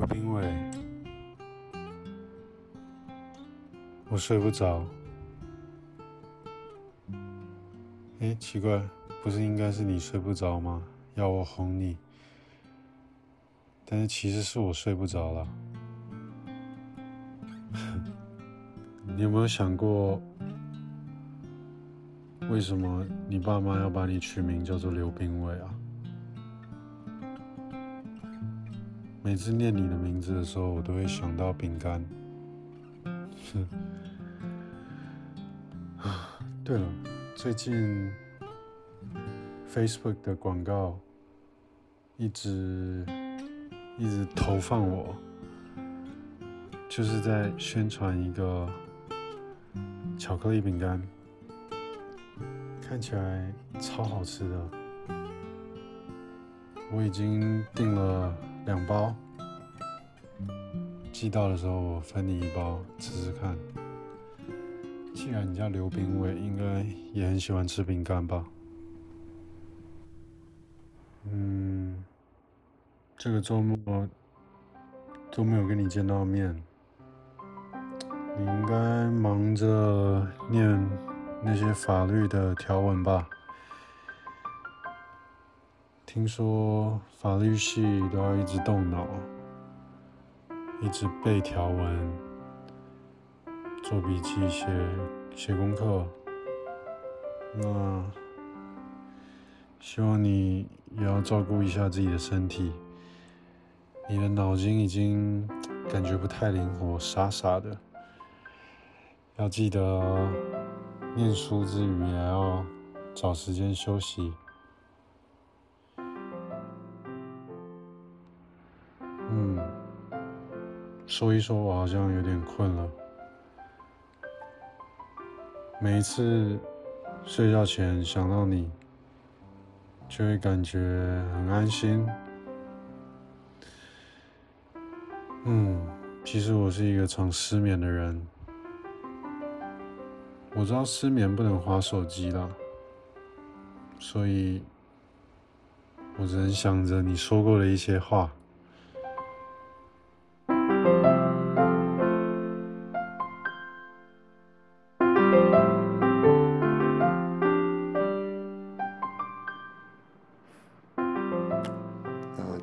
刘冰伟，我睡不着。哎，奇怪，不是应该是你睡不着吗？要我哄你，但是其实是我睡不着了。你有没有想过，为什么你爸妈要把你取名叫做刘冰伟啊？每次念你的名字的时候，我都会想到饼干。啊，对了。最近，Facebook 的广告一直一直投放我，就是在宣传一个巧克力饼干，看起来超好吃的。我已经订了，寄到的时候我分你一包吃吃看。既然你叫刘冰伟，应该也很喜欢吃饼干吧？嗯，这个周末都没有跟你见到面，你应该忙着念那些法律的条文吧？听说法律系都要一直动脑，一直背条文。做笔记、写写功课，那希望你也要照顾一下自己的身体。你的脑筋已经感觉不太灵活，傻傻的。要记得念书之余也要找时间休息。说一说，我好像有点困了。每一次睡觉前想到你，就会感觉很安心。嗯，其实我是一个常失眠的人，我知道失眠不能划手机了，所以我只能想着你说过的一些话。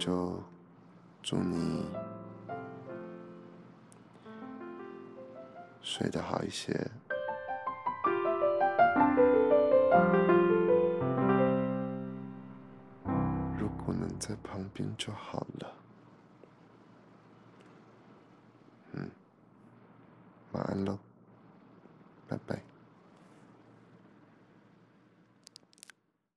就祝你睡得好一些。如果能在旁边就好了。嗯，晚安喽，拜拜。